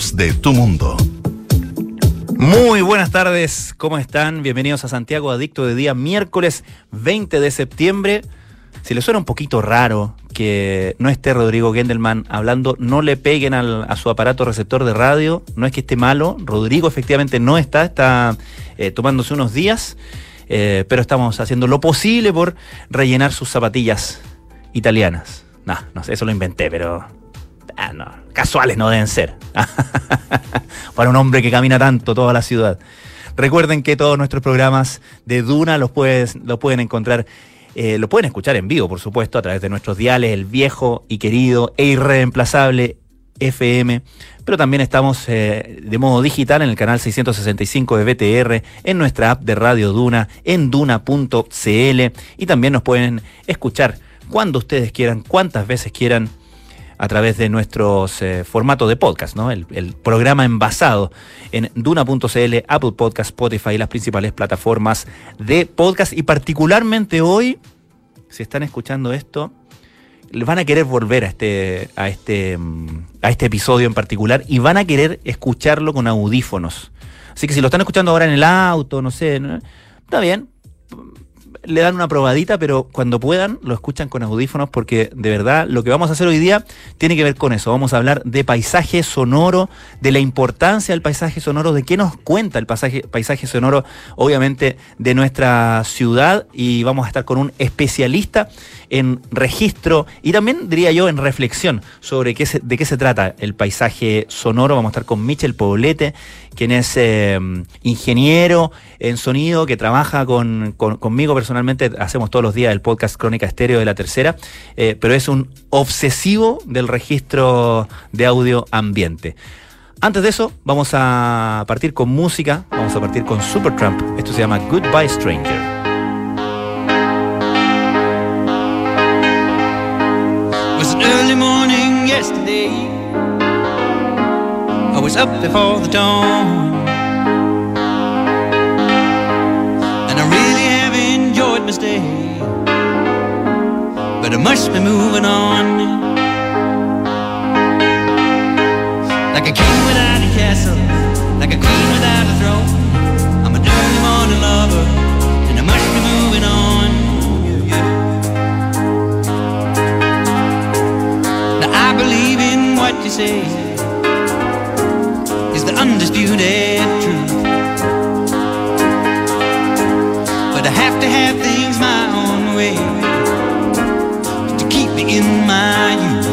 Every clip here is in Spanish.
de tu mundo. Muy buenas tardes, ¿cómo están? Bienvenidos a Santiago Adicto de día miércoles 20 de septiembre. Si les suena un poquito raro que no esté Rodrigo Gendelman hablando, no le peguen a su aparato receptor de radio, no es que esté malo, Rodrigo efectivamente no está, está eh, tomándose unos días, eh, pero estamos haciendo lo posible por rellenar sus zapatillas italianas. No, no sé, eso lo inventé, pero ah, casuales no deben ser. Para un hombre que camina tanto toda la ciudad. Recuerden que todos nuestros programas de Duna los, los pueden encontrar, eh, lo pueden escuchar en vivo, por supuesto, a través de nuestros diales, el viejo y querido e irreemplazable FM, pero también estamos eh, de modo digital en el canal 665 de BTR, en nuestra app de Radio Duna, en duna.cl y también nos pueden escuchar cuando ustedes quieran, cuantas veces quieran a través de nuestros eh, formatos de podcast, ¿no? El, programa envasado en duna.cl, Apple Podcast, Spotify y las principales plataformas de podcast. Y particularmente hoy, si están escuchando esto, van a querer volver a este, a este, mm, a este episodio en particular y van a querer escucharlo con audífonos. Así que si lo están escuchando ahora en el auto, no sé, está bien, le dan una probadita, pero cuando puedan lo escuchan con audífonos porque de verdad lo que vamos a hacer hoy día tiene que ver con eso. Vamos a hablar de paisaje sonoro, de la importancia del paisaje sonoro, de qué nos cuenta el paisaje, paisaje sonoro, obviamente, de nuestra ciudad y vamos a estar con un especialista en registro y también diría yo en reflexión sobre qué de qué se trata el paisaje sonoro. Vamos a estar con Michel Poblete, quien es eh, ingeniero en sonido, que trabaja con, conmigo personalmente, hacemos todos los días el podcast Crónica Estéreo de la Tercera, eh, pero es un obsesivo del registro de audio ambiente. Antes de eso, vamos a partir con música, vamos a partir con Supertramp, esto se llama Goodbye Stranger. Up before the dawn. And I really have enjoyed my stay. But I must be moving on. Like a king without a castle, like a queen without a throne. I'm an early morning lover, and I must be moving on. Now I believe in what you say undisputed truth. But I have to have things my own way to keep me in my youth.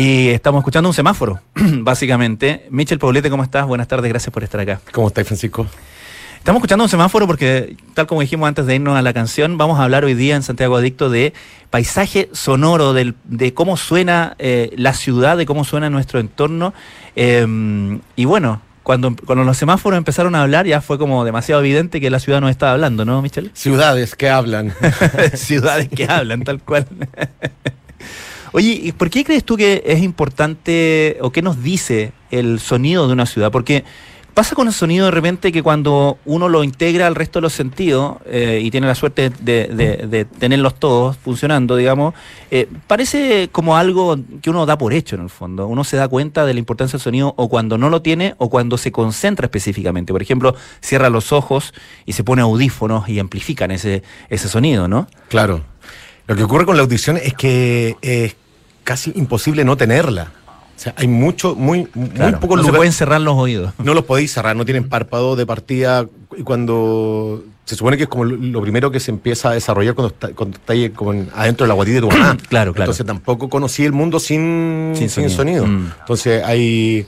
Ahí estamos escuchando un semáforo, básicamente. Michel Paulete, ¿cómo estás? Buenas tardes, gracias por estar acá. ¿Cómo estáis, Francisco? Estamos escuchando un semáforo porque, tal como dijimos antes de irnos a la canción, vamos a hablar hoy día en Santiago Adicto de paisaje sonoro, del- de cómo suena eh, la ciudad, de cómo suena nuestro entorno. Eh, y bueno, cuando, cuando los semáforos empezaron a hablar, ya fue como demasiado evidente que la ciudad nos estaba hablando, ¿no, Michel? Ciudades que hablan. Ciudades que hablan, tal cual. Oye, ¿y por qué crees tú que es importante o qué nos dice el sonido de una ciudad? Porque pasa con el sonido de repente que cuando uno lo integra al resto de los sentidos eh, y tiene la suerte de, tenerlos todos funcionando, digamos, eh, parece como algo que uno da por hecho en el fondo. Uno se da cuenta de la importancia del sonido o cuando no lo tiene o cuando se concentra específicamente. Por ejemplo, cierra los ojos y se pone audífonos y amplifican ese, sonido, ¿no? Claro. Lo que ocurre con la audición es que es casi imposible no tenerla. O sea, hay mucho, muy, Claro, muy pocos no se lugares. pueden cerrar los oídos. No los podéis cerrar, no tienen párpado de partida. Y cuando se supone que es como lo- primero que se empieza a desarrollar cuando está, cuando está ahí como en- adentro de la guatita de tu mamá. Claro, claro. Entonces tampoco conocí el mundo sin, Sin sin, sonido. sonido. Mm. Entonces hay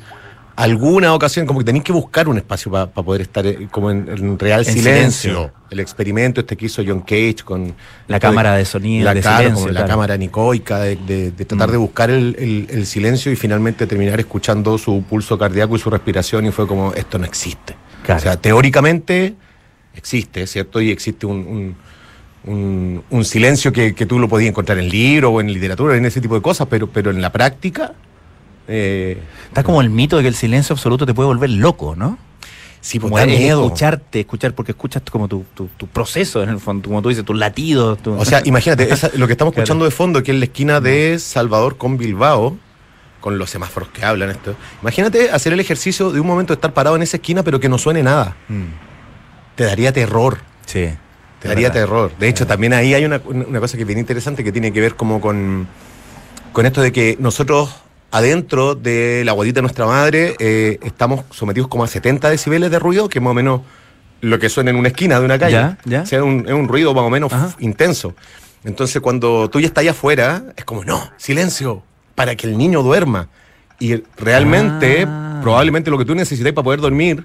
alguna ocasión como que tenéis que buscar un espacio para poder estar eh, como en, en real En silencio. silencio. El experimento este que hizo John Cage con La cámara de sonido, la, de claro, silencio, como la cámara nicoica, de, de- de tratar Mm. de buscar el, el- el silencio y finalmente terminar escuchando su pulso cardíaco y su respiración y fue como, esto no existe. Claro. O sea, teóricamente existe, ¿cierto? Y existe un, un- un- un silencio que, que tú lo podías encontrar en libro o en literatura, en ese tipo de cosas, pero, pero en la práctica... eh, Está como el mito de que el silencio absoluto te puede volver loco, ¿no? sí, pues Como miedo. escucharte, escuchar, porque escuchas como tu, tu, tu proceso, en el fondo, como tú dices, tus latidos. tu- O sea, imagínate, esa- lo que estamos Claro. escuchando de fondo, que es la esquina de Salvador con Bilbao, con los semáforos que hablan esto. Imagínate hacer el ejercicio de un momento de estar parado en esa esquina, pero que no suene nada. Mm, Te daría terror. sí. Te daría verdad. terror. De hecho, también ahí hay una, una- una cosa que es bien interesante que tiene que ver como con, con esto de que nosotros adentro de la guatita de nuestra madre eh, estamos sometidos como a 70 decibeles de ruido, que es más o menos lo que suena en una esquina de una calle. Ya, ya. O sea, es un, es un ruido más o menos intenso. Entonces, cuando tú ya estás allá afuera, es como, no, silencio, para que el niño duerma. Y realmente, Ah. probablemente lo que tú necesitas para poder dormir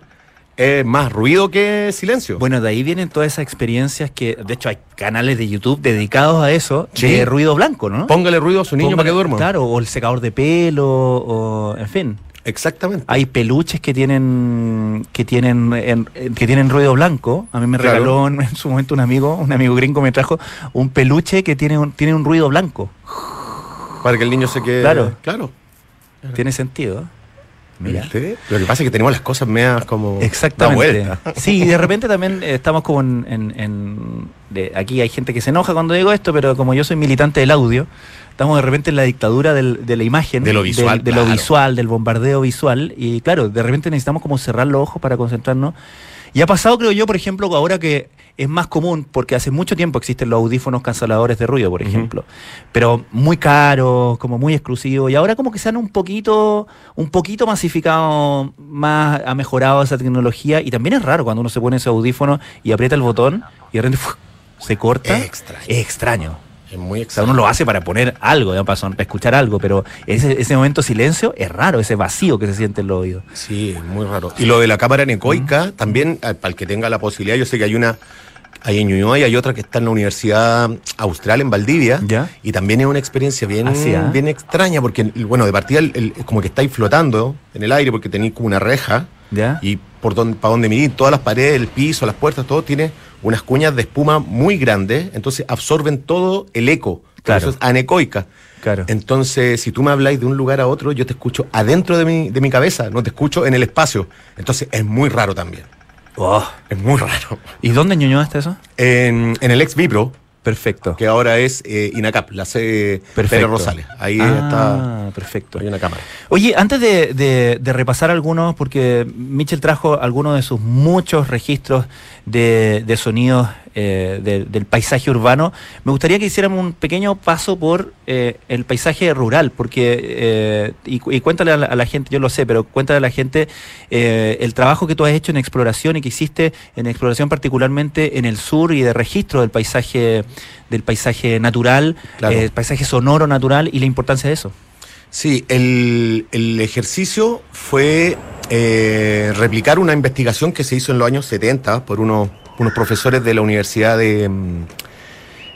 es más ruido que silencio. Bueno, de ahí vienen todas esas experiencias que, de hecho, hay canales de YouTube dedicados a eso, Sí. de ruido blanco, ¿no? Póngale ruido a su niño Póngale- para que duerma. Claro, o el secador de pelo, o en fin. Exactamente. Hay peluches que tienen que tienen en- en- que tienen ruido blanco. A mí me Claro. regaló en, en su momento un amigo, un amigo gringo me trajo un peluche que tiene un, tiene un ruido blanco. Para que el niño se quede. Claro. Claro. Tiene sentido. Mira. ¿Viste? Lo que pasa es que tenemos las cosas medias como. Exactamente. Sí, y de repente también eh, estamos como en, en- en- de- aquí hay gente que se enoja cuando digo esto, pero como yo soy militante del audio, estamos de repente en la dictadura del- de la imagen, De lo visual, del, de lo visual, del bombardeo visual, y claro, de repente necesitamos como cerrar los ojos para concentrarnos. Y ha pasado, creo yo, por ejemplo, ahora que es más común, porque hace mucho tiempo existen los audífonos canceladores de ruido, por ejemplo, pero muy caros, como muy exclusivos, y ahora como que se han un poquito, un poquito masificado, más ha mejorado esa tecnología, y también es raro cuando uno se pone ese audífono y aprieta el botón y de repente se corta. Es extraño. Es extraño. Es muy O sea, uno lo hace para poner algo, para, para escuchar algo, pero ese, ese momento de silencio es raro, ese vacío que se siente en los oídos. Sí, es muy raro. Y lo de la cámara necoica, también, al- para el que tenga la posibilidad, yo sé que hay una. Hay en Ñuñoa y hay otra que está en la Universidad Austral en Valdivia. Ya. Y también es una experiencia bien, Ah, ¿ah? bien extraña, porque, bueno, de partida el- como que estáis flotando en el aire porque tenéis como una reja. ¿Ya? Y por donde, para donde mirir, todas las paredes, el piso, las puertas, todo tiene unas cuñas de espuma muy grandes, entonces absorben todo el eco. Por Claro. Eso es anecoica. Claro. Entonces, si tú me habláis de un lugar a otro, yo te escucho adentro de mi, de mi cabeza, no te escucho en el espacio. Entonces, es muy raro también. Oh. Es muy raro. ¿Y dónde en Ñuñoa está eso? En, en el ex Vibro, Perfecto. que ahora es eh, INACAP, la sede Perfecto. Pérez Rosales. Ahí Ah, perfecto. está, hay una cámara. Oye, antes de, de- de repasar algunos, porque Mitchell trajo algunos de sus muchos registros de, de sonidos eh, de- del paisaje urbano, me gustaría que hiciéramos un pequeño paso por eh, el paisaje rural, porque, eh, y, cu- y cuéntale a la, a la gente, yo lo sé, pero cuéntale a la gente el trabajo que tú has hecho en exploración y que hiciste en exploración particularmente en el sur y de registro del paisaje, del paisaje natural, Claro. eh, paisaje sonoro natural y la importancia de eso. Sí, el, el ejercicio fue replicar una investigación que se hizo en los años 70 por unos, unos profesores de la Universidad de mm,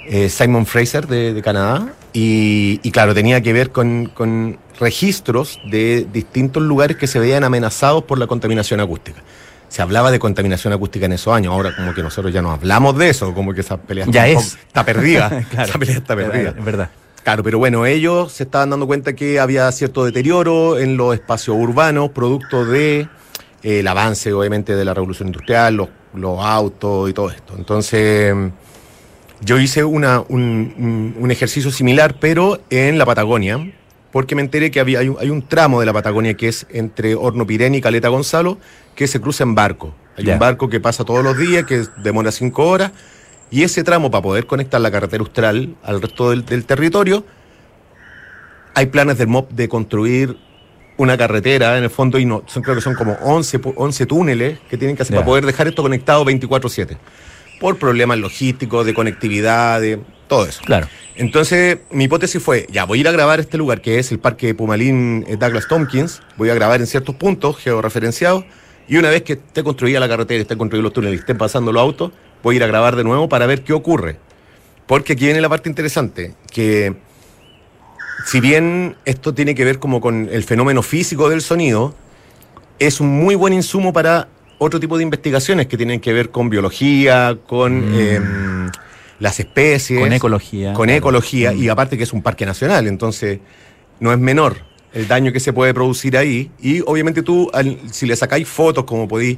eh, Simon Fraser de, de Canadá. Y, y claro, tenía que ver con, con registros de distintos lugares que se veían amenazados por la contaminación acústica. Se hablaba de contaminación acústica en esos años, ahora como que nosotros ya no hablamos de eso, como que esa pelea Ya está, es. está perdida. Claro. Esa pelea está perdida. Es verdad. Claro, pero bueno, ellos se estaban dando cuenta que había cierto deterioro en los espacios urbanos, producto de eh, el avance, obviamente, de la revolución industrial, los, los autos y todo esto. Entonces, yo hice una, un, ejercicio similar, pero en la Patagonia, porque me enteré que había, hay, un, hay un tramo de la Patagonia que es entre Horno Pirén y Caleta Gonzalo, que se cruza en barco. Hay un barco que pasa todos los días, que demora cinco horas, y ese tramo, para poder conectar la carretera austral al resto del, del territorio, hay planes del MOP de construir una carretera en el fondo y no, son, creo que son como 11, pu- 11 túneles que tienen que hacer para poder dejar esto conectado 24/7 por problemas logísticos, de conectividad, de todo eso. Claro. Entonces, mi hipótesis fue, ya voy a ir a grabar este lugar, que es el Parque Pumalín eh, Douglas Tompkins, voy a grabar en ciertos puntos georreferenciados, y una vez que esté construida la carretera, esté construidos los túneles, y estén pasando los autos, voy a ir a grabar de nuevo para ver qué ocurre. Porque aquí viene la parte interesante, que si bien esto tiene que ver como con el fenómeno físico del sonido, es un muy buen insumo para otro tipo de investigaciones que tienen que ver con biología, con Mm. em, las especies. Con ecología. Con Claro. ecología, Mm. y aparte que es un parque nacional, entonces no es menor el daño que se puede producir ahí. Y obviamente tú, al- si le sacáis fotos, como podéis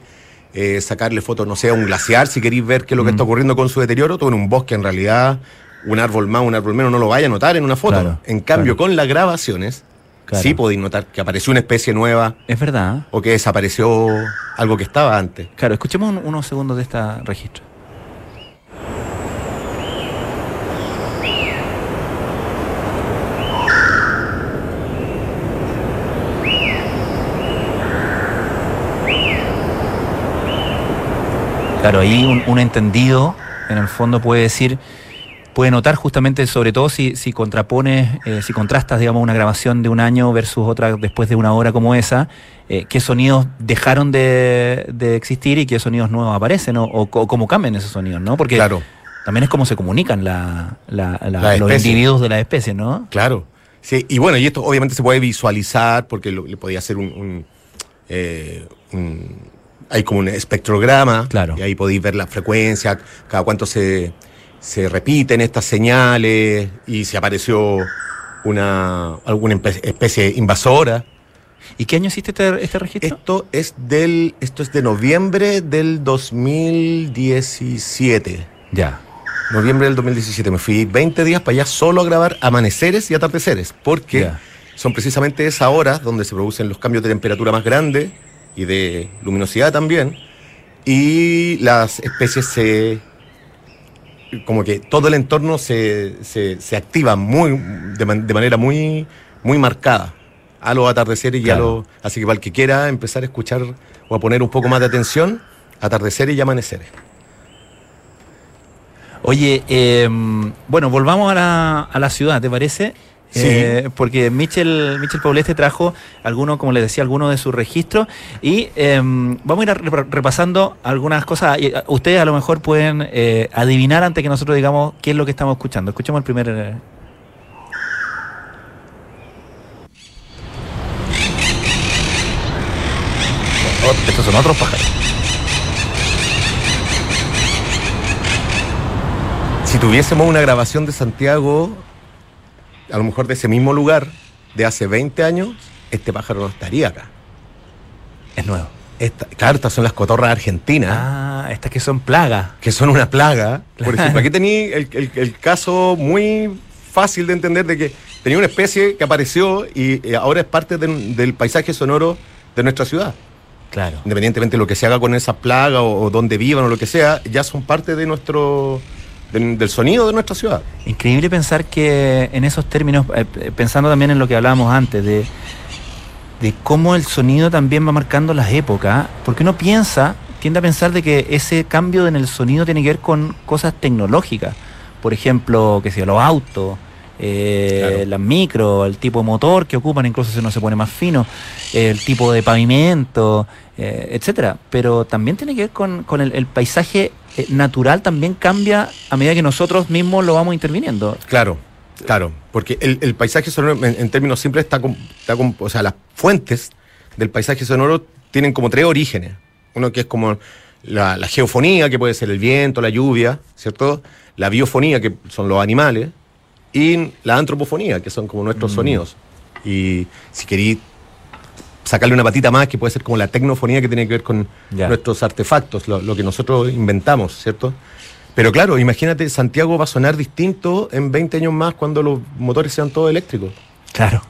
eh, sacarle fotos, no sé, a un glaciar, si queréis ver qué es lo que Mm. está ocurriendo con su deterioro, tú en un bosque en realidad, un árbol más, un árbol menos, no lo vaya a notar en una foto. Claro, en cambio, claro. con las grabaciones, Claro. sí podéis notar que apareció una especie nueva Es verdad. o que desapareció algo que estaba antes. Claro, escuchemos un- unos segundos de este registro. Claro, ahí un, un entendido, en el fondo, puede decir, puede notar justamente, sobre todo si, si contrapones, eh, si contrastas, digamos, una grabación de un año versus otra después de una hora como esa, eh, qué sonidos dejaron de, de existir y qué sonidos nuevos aparecen, ¿no? o, cómo cambian esos sonidos, ¿no? Porque Claro, también es como se comunican la, la- la- La los individuos de la especie, ¿no? claro. Sí, y bueno, y esto obviamente se puede visualizar porque lo- le podía hacer un, un, eh, un- hay como un espectrograma Claro. y ahí podéis ver la frecuencia, cada cuánto se, se repiten estas señales y si apareció una alguna especie invasora. ¿Y qué año hiciste este, este registro? Esto es del esto es de noviembre del 2017. Ya. Noviembre del 2017. Me fui 20 días para allá solo a grabar amaneceres y atardeceres, porque Ya. son precisamente esas horas donde se producen los cambios de temperatura más grandes y de luminosidad también, y las especies se... como que todo el entorno se, se, se activa muy, de, man- de manera muy, muy marcada a los atardeceres y a los... Así que para el que quiera empezar a escuchar o a poner un poco más de atención, atardeceres y amaneceres. Oye, eh, bueno, volvamos a la, a la ciudad, ¿te parece? Sí. Eh, porque Michel, Michel Pauleste trajo algunos, como les decía, algunos de sus registros y eh, vamos a ir repasando algunas cosas. Eh, Ustedes a lo mejor pueden eh, adivinar antes que nosotros digamos qué es lo que estamos escuchando. Escuchemos el primer... Oh, estos son otros pájaros. Si tuviésemos una grabación de Santiago, a lo mejor de ese mismo lugar, de hace 20 años, este pájaro no estaría acá. Es nuevo. Esta- claro, estas son las cotorras argentinas, Ah, estas que son plagas. que son una plaga. Por ejemplo, aquí tenía el, el- el caso muy fácil de entender de que tenía una especie que apareció y eh, ahora es parte de- del paisaje sonoro de nuestra ciudad. Claro. Independientemente de lo que se haga con esas plagas o, o donde vivan o lo que sea, ya son parte de nuestro del, del sonido de nuestra ciudad. Increíble pensar que en esos términos, eh, eh, pensando también en lo que hablábamos antes, de, de cómo el sonido también va marcando las épocas, porque uno piensa, tiende a pensar de que ese cambio en el sonido tiene que ver con cosas tecnológicas. Por ejemplo, que sea los autos, eh, Claro. las micro, el tipo de motor que ocupan, incluso si uno se pone más fino, el tipo de pavimento, eh, etcétera. Pero también tiene que ver con, con el, el paisaje eh, natural, también cambia a medida que nosotros mismos lo vamos interviniendo. Claro, claro, porque el, el paisaje sonoro en, en términos simples está, con, está con- o sea, las fuentes del paisaje sonoro tienen como tres orígenes. Uno que es como la, la geofonía, que puede ser el viento, la lluvia, ¿cierto? La biofonía, que son los animales, y la antropofonía, que son como nuestros Mm. sonidos. Y si querí sacarle una patita más, que puede ser como la tecnofonía, que tiene que ver con Ya. nuestros artefactos, lo, lo que nosotros inventamos, ¿cierto? Pero claro, imagínate, Santiago va a sonar distinto en 20 años más cuando los motores sean todos eléctricos. Claro,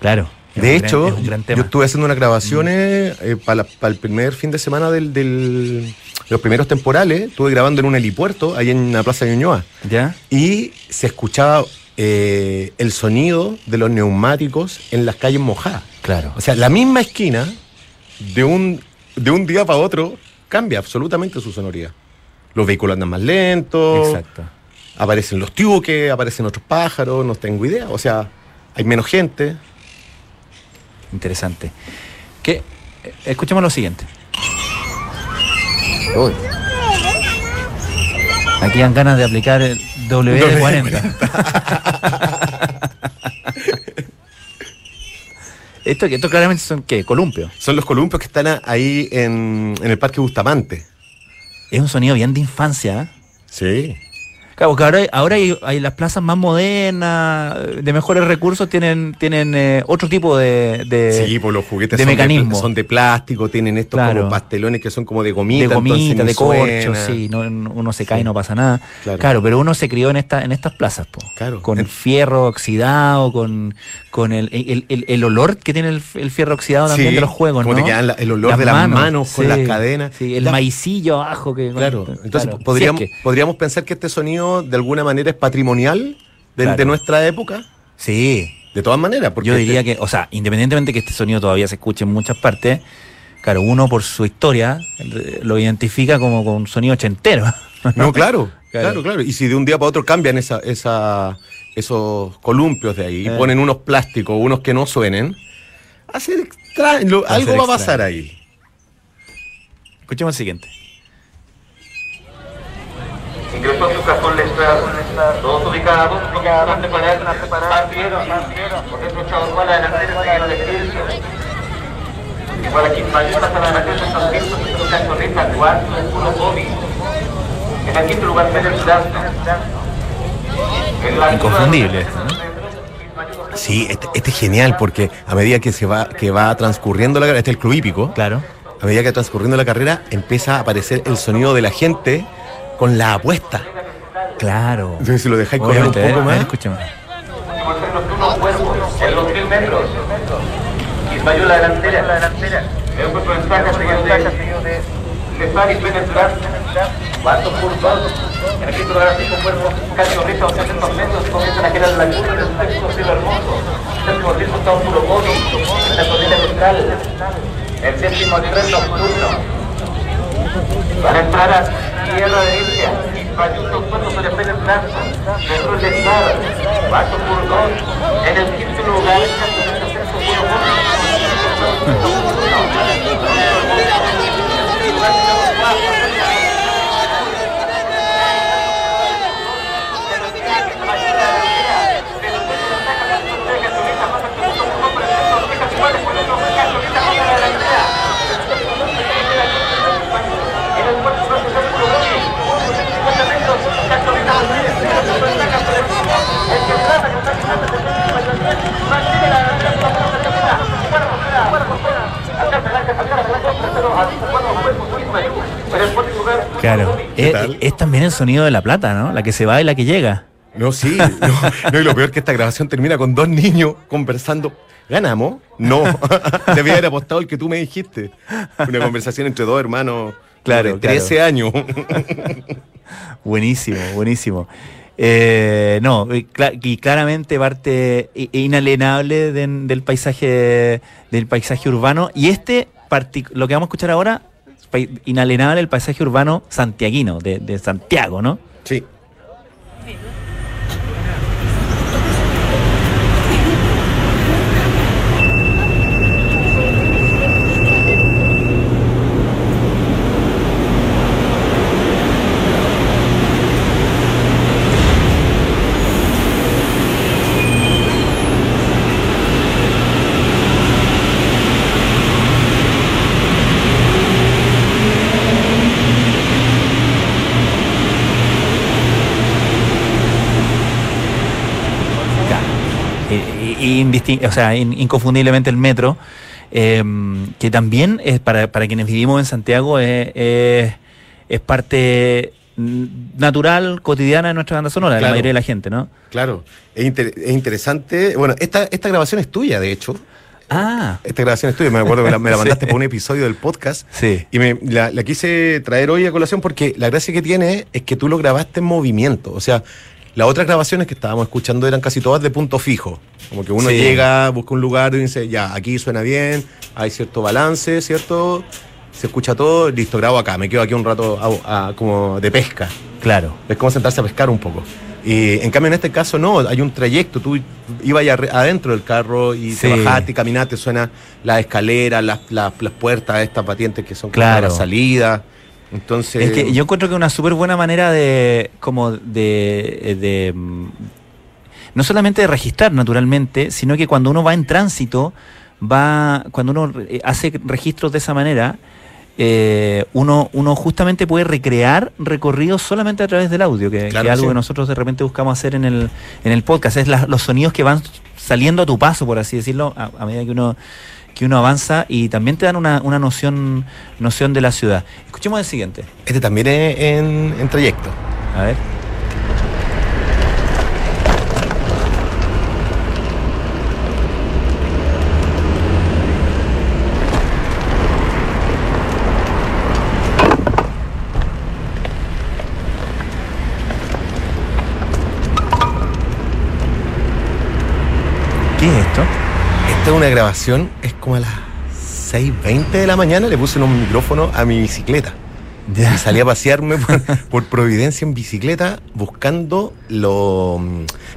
claro. De gran- hecho, es yo estuve haciendo unas grabaciones para el primer fin de semana del, del- de los primeros temporales. Estuve grabando en un helipuerto, ahí en la Plaza de Ñuñoa. ¿Ya? Y se escuchaba eh, el sonido de los neumáticos en las calles mojadas. Claro. O sea, la misma esquina, de un, de un día para otro, cambia absolutamente su sonoridad. Los vehículos andan más lentos, Exacto. aparecen los tibuques, aparecen otros pájaros, no tengo idea. O sea, hay menos gente. Interesante. Que, escuchemos lo siguiente. Aquí dan ganas de aplicar el WD-40. esto, esto claramente son, ¿qué? Columpios. Son los columpios que están a- ahí en, en el Parque Bustamante. Es un sonido bien de infancia. ¿eh? Sí. Claro, porque ahora, hay- ahora hay, hay las plazas más modernas, de mejores recursos, tienen, tienen eh, otro tipo de, de, sí, pues los juguetes de son, mecanismo. De, son de plástico, tienen estos Claro. como pastelones que son como de de gomita. gomita, entonces de corcho, sí, no, uno se cae y no pasa nada. Claro. Claro, pero uno se crió en esta, en estas plazas, po. Claro. Con En- fierro oxidado, con, con el, el, el- el olor que tiene el, el fierro oxidado también Sí, de los juegos, como ¿no? te quedan la- el olor de las manos con las cadenas. El Ya. maicillo abajo que. Claro. Entonces podríamos, Si es que- podríamos pensar que este sonido de alguna manera es patrimonial de, Claro. de nuestra época. sí, De todas maneras. Porque yo diría este- que, o sea, independientemente que este sonido todavía se escuche en muchas partes, claro, uno por su historia lo identifica como con un sonido ochentero. No, claro, Claro. claro, claro, Y si de un día para otro cambian esa, esa, esos columpios de ahí y Eh. ponen unos plásticos, unos que no suenen, hace extra- algo va a pasar ahí. Escuchemos el siguiente. Ingresó a su cajón Lestrar, todos ubicados, ubicados, preparados, partieron, por dentro echado para adelante, siguieron de Kirchner. Igual aquí, Mayutas a la nación de San Cristo, un cachorrita, cuarto, un culo Bobby. En el quinto lugar, Pérez Durazno. En la Inconfundible esto, ¿no? Sí, este, este es genial porque a medida que se va, que va transcurriendo la carrera, este es el club hípico, Claro. a medida que va transcurriendo la carrera, empieza a aparecer el sonido de la gente con la apuesta. Claro. Entonces si lo dejáis correr un poco ¿eh? más. Escuchemos. Por en los 1000 metros. Ismael la delantera. El cuerpo en saca seguido de Lefari Pérez Durán. Cuarto curso. En el quinto lugar, cinco cuerpos. Casi horrible, 800 metros. Comienzan a girar la curva del sexto cielo hermoso. Séptimo circo está un puro mono. En la colina central. El séptimo tren nocturno. Van a entrar a tierra derecha. Ayuso cuerpo se le brazo. Dentro del estado. Cuarto por dos. En el quinto lugar. Claro. ¿Qué Es, tal? es también el sonido de la plata, ¿no? La que se va y la que llega. No, sí. No, no, y lo peor es que esta grabación termina con dos niños conversando. ¿Ganamos? No. Debía haber apostado el que tú me dijiste. Una conversación entre dos hermanos Claro, de 13 años. Buenísimo, buenísimo. Eh, no, y, cla- y claramente parte inalienable del paisaje del paisaje urbano. Y este, lo que vamos a escuchar ahora, inalienable el paisaje urbano santiaguino, de, de Santiago, ¿no? Sí. Eh, y- indistin- o sea, in- inconfundiblemente el metro, eh, que también es para, para quienes vivimos en Santiago es, es- es parte natural, cotidiana de nuestra banda sonora, de la mayoría de la gente, ¿no? Claro. Es, inter- es interesante. Bueno, esta, esta grabación es tuya, de hecho. Ah, Esta grabación es tuya. Me acuerdo que la- me la Sí. mandaste por un episodio del podcast. sí. Y me, la, la quise traer hoy a colación porque la gracia que tiene es que tú lo grabaste en movimiento. O sea, las otras grabaciones que estábamos escuchando eran casi todas de punto fijo. Como que uno Sí. llega, busca un lugar y dice, ya, aquí suena bien, hay cierto balance, ¿cierto? Se escucha todo, listo, grabo acá, me quedo aquí un rato a- a- como de pesca. Claro. Es como sentarse a pescar un poco. Y en cambio en este caso no, hay un trayecto, tú ibas adentro del carro y Sí. te bajaste, caminaste, suena las escaleras, las, las, las puertas, estas patientes que son como Claro. la salida. Entonces, Es que yo encuentro que una súper buena manera de, como de, de, mm, no solamente de registrar naturalmente, sino que cuando uno va en tránsito, va, cuando uno eh, hace registros de esa manera, eh, uno, uno justamente puede recrear recorridos solamente a través del audio, que, Claro que es algo sí. que nosotros de repente buscamos hacer en el, en el podcast, es la- los sonidos que van saliendo a tu paso, por así decirlo, a, a medida que uno que uno avanza y también te dan una, una noción, noción de la ciudad. Escuchemos el siguiente. este también es en, en trayecto. A ver. ¿Qué es esto? Una grabación, es como a las 6.20 de la mañana, le puse un micrófono a mi bicicleta. Y salí a pasearme por, por Providencia en bicicleta buscando lo,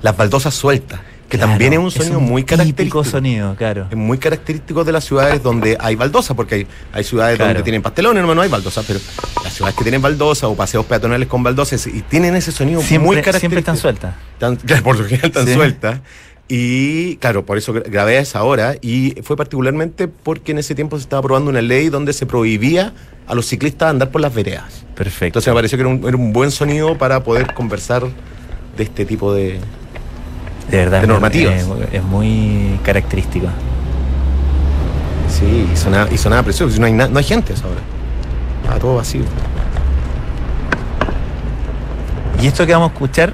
las baldosas sueltas, que Claro, también es un sonido muy característico. sonido, claro. Es muy característico de las ciudades donde hay baldosas, porque hay, hay ciudades Claro. donde tienen pastelones, no, no hay baldosas, pero las ciudades que tienen baldosas o paseos peatonales con baldosas y tienen ese sonido muy característico. siempre están sueltas. Tan- claro, por lo general Sí. sueltas. Y claro, por eso gra- grabé a esa hora y fue particularmente porque en ese tiempo se estaba aprobando una ley donde se prohibía a los ciclistas andar por las veredas. Perfecto. Entonces me pareció que era un, era un buen sonido para poder conversar de este tipo de... de verdad. de normativas. Es, es muy característico. Sí, y sonaba, y sonaba precioso. No hay, na- no hay gente a esa hora. Estaba todo vacío. Y esto que vamos a escuchar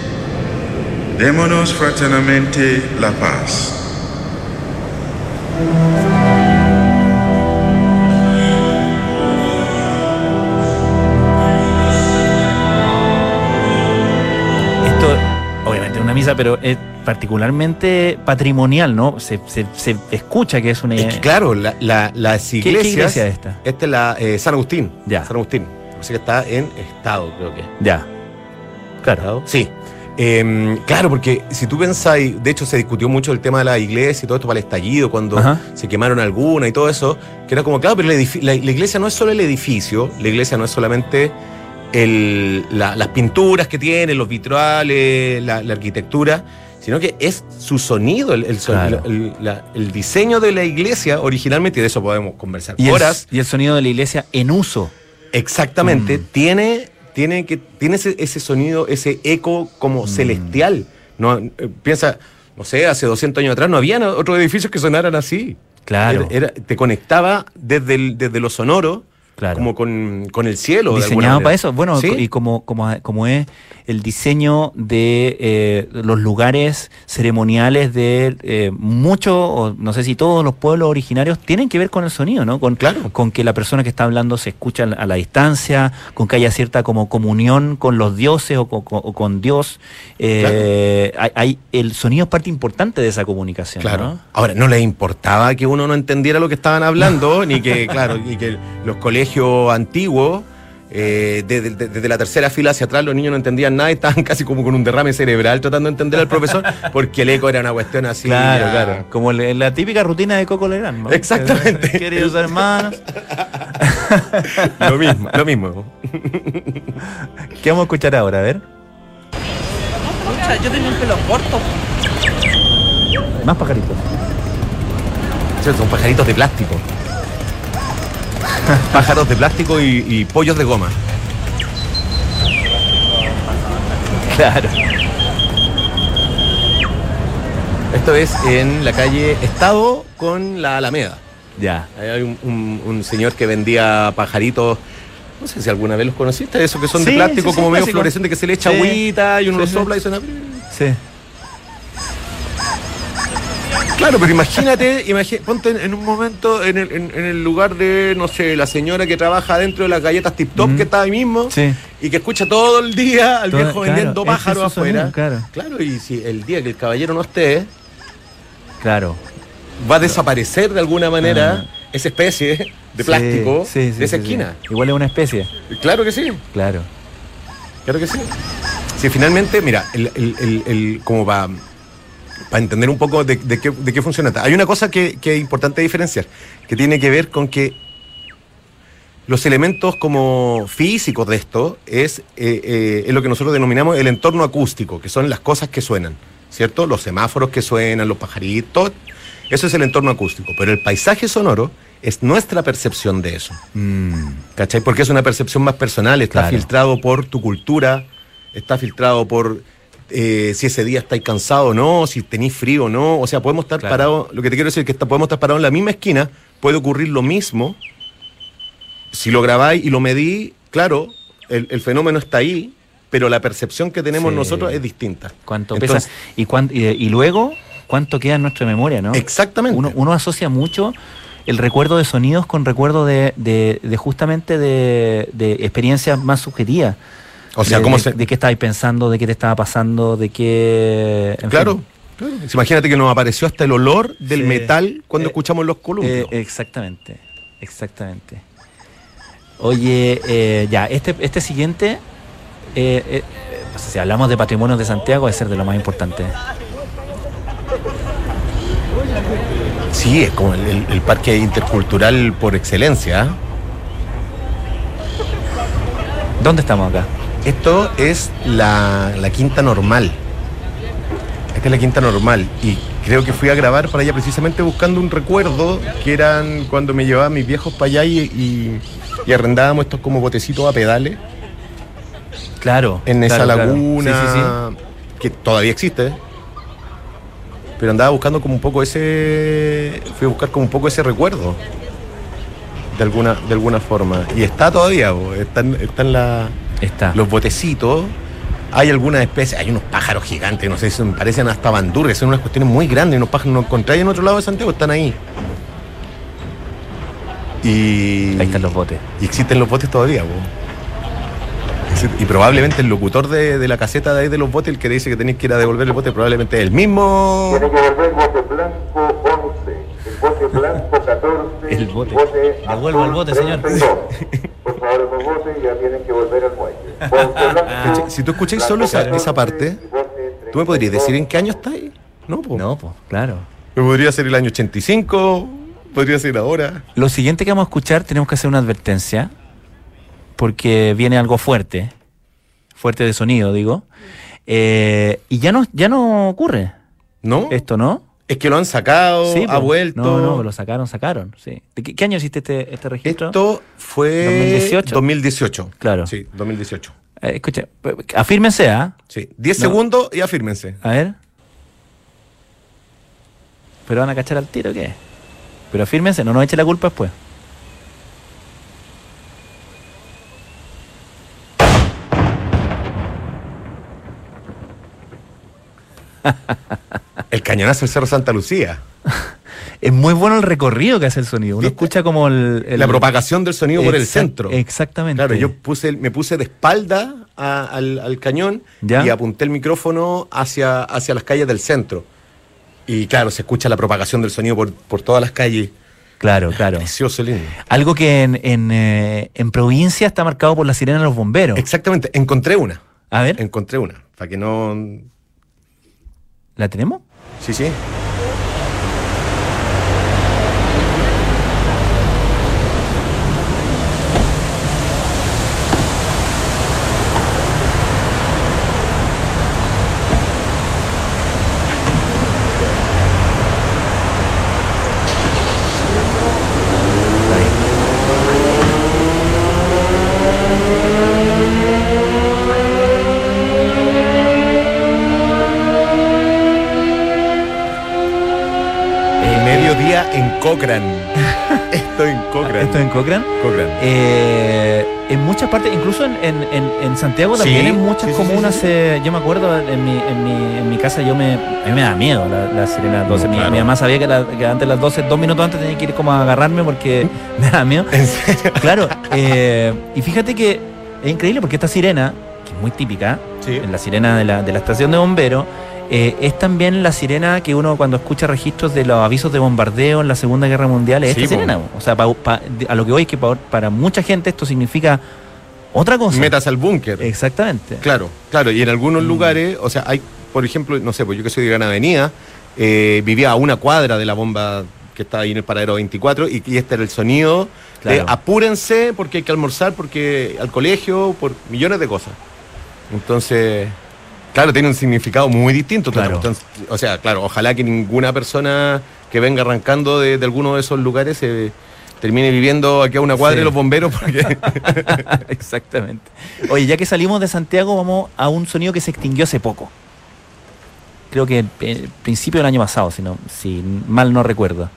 Démonos fraternamente la paz. Esto, obviamente, es una misa, pero es particularmente patrimonial, ¿no? Se, se- se escucha que es una. Es que, claro, la, la- las ¿Qué- iglesias... qué iglesia es esta? Esta es la eh, San Agustín. Ya. San Agustín. Así que está en estado, creo que. Ya. Claro. Sí. Eh, claro, porque si tú pensáis, de hecho se discutió mucho el tema de la iglesia y todo esto para el estallido, cuando Ajá. se quemaron algunas y todo eso, que era como, claro, pero la, la iglesia no es solo el edificio, la iglesia no es solamente el- la- las pinturas que tiene, los vitrales, la, arquitectura, sino que es su sonido, el, el Claro. diseño de la iglesia originalmente, y de eso podemos conversar Y horas. y el sonido de la iglesia en uso. Exactamente, Mm. tiene, tiene, que, tiene ese, ese sonido, ese eco como celestial. No, eh, piensa, no sé, hace 200 años atrás no había otros edificios que sonaran así. Claro. Era- era- te conectaba desde, el- desde lo sonoro, Claro. como con, con el cielo. diseñado para eso. Bueno, Sí. y como, como, como es el diseño de eh, los lugares ceremoniales de eh, muchos, o no sé si todos los pueblos originarios, tienen que ver con el sonido, ¿no? Con, Claro. con que la persona que está hablando se escucha a la distancia, con que haya cierta como comunión con los dioses o con, o con Dios. Eh, hay, hay- el sonido es parte importante de esa comunicación. Claro. ¿no? Ahora, no les importaba que uno no entendiera lo que estaban hablando, ni que, claro, y que los antiguos, eh, desde, la tercera fila hacia atrás, los niños no entendían nada y estaban casi como con un derrame cerebral tratando de entender al profesor, porque el eco era una cuestión así. Claro, ya- claro. Como le- la típica rutina de Coco Legrand. ¿no? Exactamente. Queridos hermanos. Lo mismo, lo mismo. ¿Qué vamos a escuchar ahora? A ver. Pucha, yo tengo el pelo corto. Más pajaritos. Son pajaritos de plástico. Pájaros de plástico y, y pollos de goma. Claro. Esto es en la calle Estado con la Alameda. Ya. Ahí hay un, un- un señor que vendía pajaritos. No sé si alguna vez los conociste, esos que son de plástico sí, sí, como medio fluorescente que se le echa agüita y uno lo sopla y suena. Sí. Claro, pero imagínate, imagi- ponte en, un momento en el, en- en el lugar de, no sé, la señora que trabaja dentro de las galletas Tip Top que está ahí mismo Sí. y que escucha todo el día al Todo- viejo claro, vendiendo ese es sonido, afuera. claro. y si el día que el caballero no esté, Claro. va a desaparecer de alguna manera Ah. esa especie de plástico sí, sí, de esa esquina. Igual es una especie. Claro que sí. Claro. Claro que sí. Sí, finalmente, mira, el, el- el- el- como para entender un poco de, de qué, de qué funciona. Hay una cosa que, que es importante diferenciar, que tiene que ver con que los elementos como físicos de esto es, eh, eh, es lo que nosotros denominamos el entorno acústico, que son las cosas que suenan, ¿cierto? Los semáforos que suenan, los pajaritos, eso es el entorno acústico. Pero el paisaje sonoro es nuestra percepción de eso. ¿Cachai? Porque es una percepción más personal, está Claro. filtrado por tu cultura, está filtrado por eh, si ese día estáis cansado o no, si tenéis frío o no. O sea, podemos estar Claro. parados, lo que te quiero decir es que está- podemos estar parados en la misma esquina, puede ocurrir lo mismo. Si lo grabáis y lo medís, claro, el, el fenómeno está ahí, pero la percepción que tenemos Sí. nosotros es distinta. ¿Cuánto Entonces, pesa? Y, cuán- y, y luego, ¿cuánto queda en nuestra memoria, no? Exactamente. Uno, uno asocia mucho el recuerdo de sonidos con recuerdo de, de- de justamente de, de experiencias más subjetivas. O sea, de, ¿cómo de- se- de qué estabais pensando, de qué te estaba pasando, de qué... en Claro, fin. claro. Imagínate que nos apareció hasta el olor del Sí. metal cuando Eh, escuchamos los columpios. Eh, exactamente, exactamente. Oye, eh, ya, este, este siguiente, si hablamos de patrimonios de Santiago, debe ser de lo más importante. Sí, es como el, el- el parque intercultural por excelencia. ¿ah? ¿Dónde estamos acá? Esto es la, la quinta normal. Esta es la quinta normal. Y creo que fui a grabar para allá precisamente buscando un recuerdo que eran cuando me llevaban mis viejos para allá y, y- y arrendábamos estos como botecitos a pedales Claro. en esa claro, claro. laguna Sí, sí, sí. que todavía existe. Pero andaba buscando como un poco ese. Fui a buscar como un poco ese recuerdo. De alguna, de alguna forma. Y está todavía, bo, están, están la, Está. los botecitos. Hay algunas especies, hay unos pájaros gigantes, no sé, se me parecen hasta bandurrias, son unas cuestiones muy grandes, unos pájaros no encontráis en otro lado de Santiago, están ahí. Y, Ahí están los botes. y existen los botes todavía, Y probablemente el locutor de, de la caseta de ahí de los botes, el que dice que tenéis que ir a devolver el bote, probablemente es el mismo. Tiene que volver el bote blanco 11, el bote blanco 14. El bote. azul Devuelva el bote, señor. 32. Por favor, botes ya tienen que volver al muelle. Blanco, Si tú escucháis solo esa, esa 14, parte, y ¿tú me podrías 32. decir en qué año estáis? No, po. No, pues, claro. Me podría ser el año 85, podría ser ahora. Lo siguiente que vamos a escuchar, tenemos que hacer una advertencia. porque viene algo fuerte, fuerte de sonido, digo. Eh, y ya no, ya no ocurre ¿No? esto, ¿no? Es que lo han sacado, Sí, ha vuelto. No, no, lo sacaron, sacaron. Sí. ¿De qué, qué año hiciste este, este registro? Esto fue 2018. 2018. Claro. Sí, 2018. Eh, escuche, p- afírmense, ¿ah? Sí, 10 No. segundos y afírmense. A ver. ¿Pero van a cachar al tiro o qué? Pero afírmense, no nos eche la culpa después. El cañonazo del Cerro Santa Lucía. Es muy bueno el recorrido que hace el sonido. Uno ¿Viste? escucha como el... el- La propagación del sonido por el centro. Exactamente. Claro, yo puse, me puse de espalda a- al, al cañón Ya. y apunté el micrófono hacia, hacia las calles del centro. Y claro, se escucha la propagación del sonido por, por todas las calles. Claro, claro. Precioso, lindo. Algo que en, en, eh, en provincia está marcado por la sirena de los bomberos. Exactamente, encontré una. A ver, Encontré una. Para que no. ¿la tenemos? Sí, sí. Eh, Mediodía en Cochrane. Estoy en Cochrane. ¿Esto en Cochrane? Cochrane. Eh, en muchas partes, incluso en, en- en- en Santiago también Sí, en muchas sí, comunas, sí, eh, yo me acuerdo en mi, en mi, en mi casa, yo me, a mí me da miedo la, la sirena de las 12. No, mi, claro. mi mamá sabía que, la- que antes de las 12, dos minutos antes tenía que ir como a agarrarme porque me da miedo. ¿En serio? Claro, eh, y fíjate que es increíble porque esta sirena, que es muy típica, Sí. en la sirena de la, de la estación de bomberos, eh, es también la sirena que uno cuando escucha registros de los avisos de bombardeo en la Segunda Guerra Mundial, es Sí, esta po. sirena. O sea, pa- pa- de- a lo que voy es que pa- para mucha gente esto significa otra cosa. Metas al búnker. Exactamente. Claro, claro. Y en Mm. algunos lugares, o sea, hay, por ejemplo, no sé, pues yo que soy de Gran Avenida, eh, vivía a una cuadra de la bomba que está ahí en el paradero 24 y, y este era el sonido de apúrense porque hay que almorzar, porque al colegio, por millones de cosas. Entonces, claro, tiene un significado muy distinto. Claro. O sea, claro, ojalá que ninguna persona que venga arrancando de, de alguno de esos lugares se termine viviendo aquí a una cuadra Sí. de los bomberos porque... Exactamente. Oye, ya que salimos de Santiago, vamos a un sonido que se extinguió hace poco. Creo que el principio del año pasado, si, no, si mal no recuerdo.